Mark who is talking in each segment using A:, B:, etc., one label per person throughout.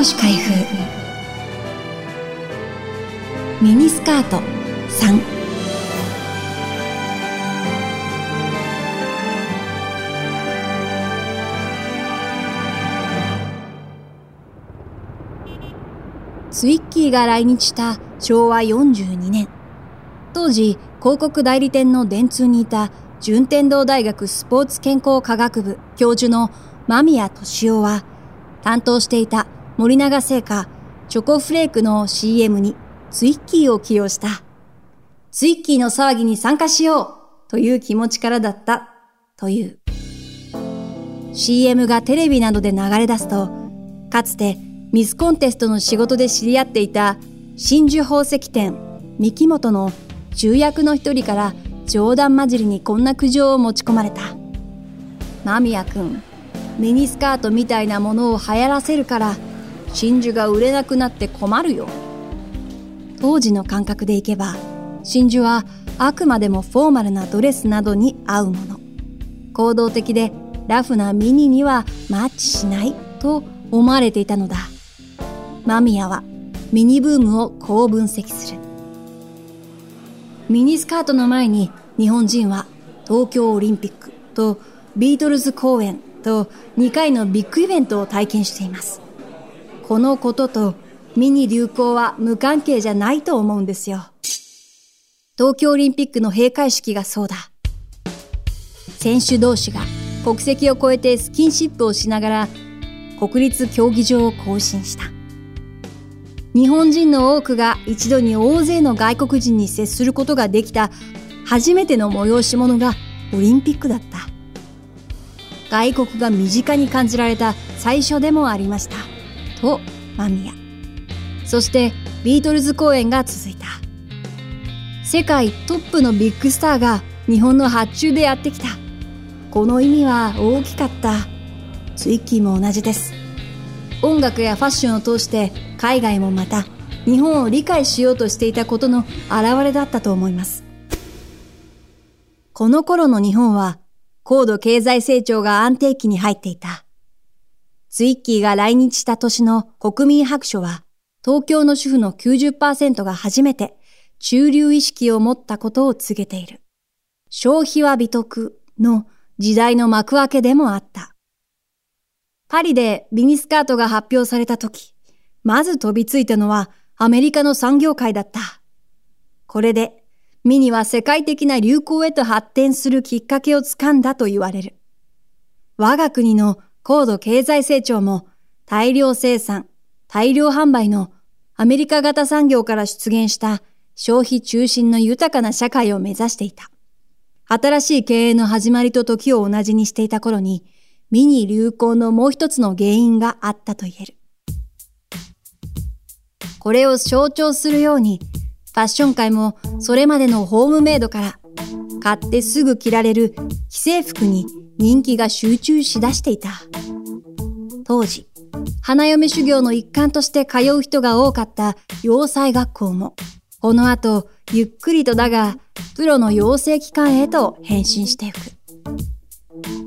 A: 越開封。ミニスカート。3ツイッキーが来日した昭和42年。当時広告代理店の電通にいた順天堂大学スポーツ健康科学部教授の間宮俊夫は担当していた森永製菓チョコフレークの CM にツイッキーを起用した。ツイッキーの騒ぎに参加しようという気持ちからだったという。CM がテレビなどで流れ出すと、かつてミスコンテストの仕事で知り合っていた真珠宝石店三木本の重役の一人から冗談交じりにこんな苦情を持ち込まれた。間宮くん、ミニスカートみたいなものを流行らせるから真珠が売れなくなって困るよ。当時の感覚でいけば真珠はあくまでもフォーマルなドレスなどに合うもの。行動的でラフなミニにはマッチしないと思われていたのだ。間宮はミニブームをこう分析する。ミニスカートの前に日本人は東京オリンピックとビートルズ公演と2回のビッグイベントを体験しています。このこととミニ流行は無関係じゃないと思うんですよ。東京オリンピックの閉会式がそうだ。選手同士が国籍を超えてスキンシップをしながら国立競技場を行進した。日本人の多くが一度に大勢の外国人に接することができた初めての催し物がオリンピックだった。外国が身近に感じられた最初でもありました。と、間宮。そしてビートルズ公演が続いた。世界トップのビッグスターが日本の発注でやってきた。この意味は大きかった。ツイッキーも同じです。音楽やファッションを通して海外もまた日本を理解しようとしていたことの表れだったと思います。この頃の日本は高度経済成長が安定期に入っていた。ツイッキーが来日した年の国民白書は、東京の主婦の90%が初めて中流意識を持ったことを告げている。消費は美徳の時代の幕開けでもあった。パリでビニスカートが発表された時、まず飛びついたのはアメリカの産業界だった。これでミニは世界的な流行へと発展するきっかけをつかんだと言われる。我が国の高度経済成長も大量生産、大量販売のアメリカ型産業から出現した消費中心の豊かな社会を目指していた。新しい経営の始まりと時を同じにしていた頃に、ミニ流行のもう一つの原因があったと言える。これを象徴するように、ファッション界もそれまでのホームメイドから買ってすぐ着られる既製服に人気が集中しだしていた。当時、花嫁修行の一環として通う人が多かった洋裁学校も、この後、ゆっくりとだが、プロの養成機関へと変身していく。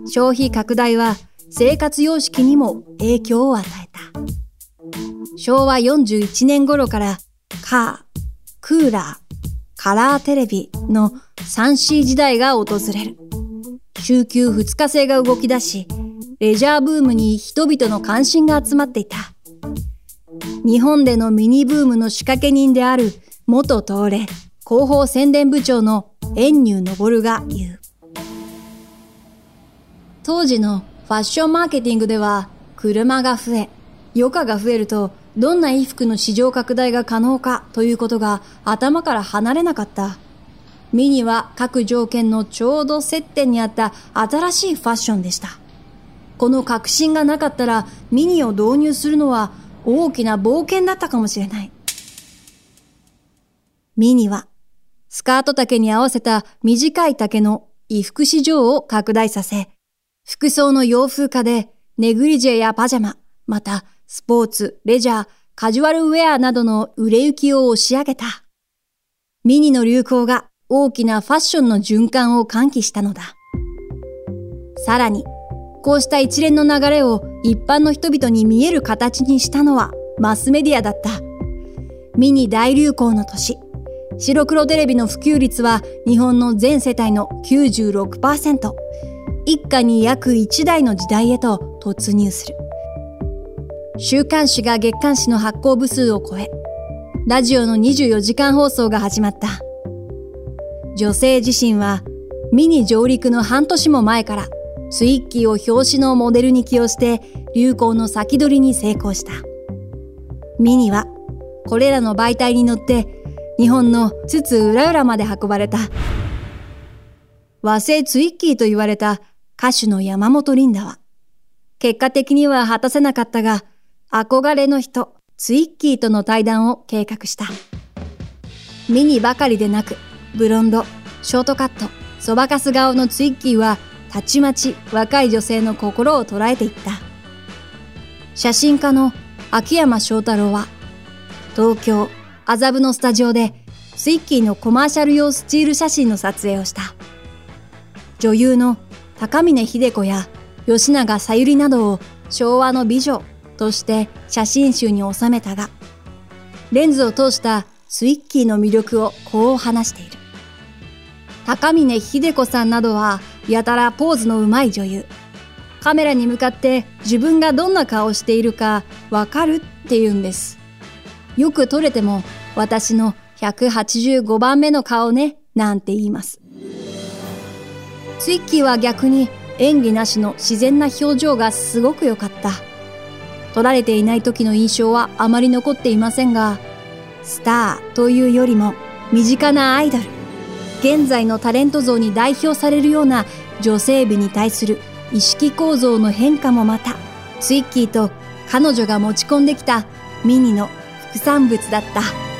A: 消費拡大は生活様式にも影響を与えた。昭和41年頃からカー、クーラー、カラーテレビの 3C 時代が訪れる。週休2日制が動き出し、レジャーブームに人々の関心が集まっていた。日本でのミニブームの仕掛け人である元東レ広報宣伝部長の遠入昇が言う。当時のファッションマーケティングでは車が増え、余暇が増えるとどんな衣服の市場拡大が可能かということが頭から離れなかった。ミニは各条件のちょうど接点にあった新しいファッションでした。この確信がなかったらミニを導入するのは大きな冒険だったかもしれない。ミニはスカート丈に合わせた短い丈の衣服市場を拡大させ、服装の洋風化でネグリジェやパジャマ、またスポーツ、レジャー、カジュアルウェアなどの売れ行きを押し上げた。ミニの流行が大きなファッションの循環を喚起したのだ。さらに、こうした一連の流れを一般の人々に見える形にしたのはマスメディアだった。ミニ大流行の年。白黒テレビの普及率は日本の全世帯の96%。一家に約1台の時代へと突入する。週刊誌が月刊誌の発行部数を超え、ラジオの24時間放送が始まった。女性自身はミニ上陸の半年も前からツイッキーを表紙のモデルに起用して流行の先取りに成功した。ミニはこれらの媒体に乗って日本の津々浦々まで運ばれた。和製ツイッキーと言われた歌手の山本リンダは、結果的には果たせなかったが、憧れの人、ツイッキーとの対談を計画した。ミニばかりでなく、ブロンド、ショートカット、そばかす顔のツイッキーは、たちまち若い女性の心を捉えていった。写真家の秋山翔太郎は、東京、麻布のスタジオで、ツイッキーのコマーシャル用スチール写真の撮影をした。女優の高峰秀子や吉永小百合などを昭和の美女として写真集に収めたが、レンズを通したツイッキーの魅力をこう話している。高峰秀子さんなどはやたらポーズの上手い女優。カメラに向かって自分がどんな顔をしているかわかるって言うんです。よく撮れても私の185番目の顔ね、なんて言います。ツイッキーは逆に演技なしの自然な表情がすごく良かった。撮られていない時の印象はあまり残っていませんが、スターというよりも身近なアイドル。現在のタレント像に代表されるような女性部に対する意識構造の変化もまた、ツイッキーと彼女が持ち込んできたミニの副産物だった。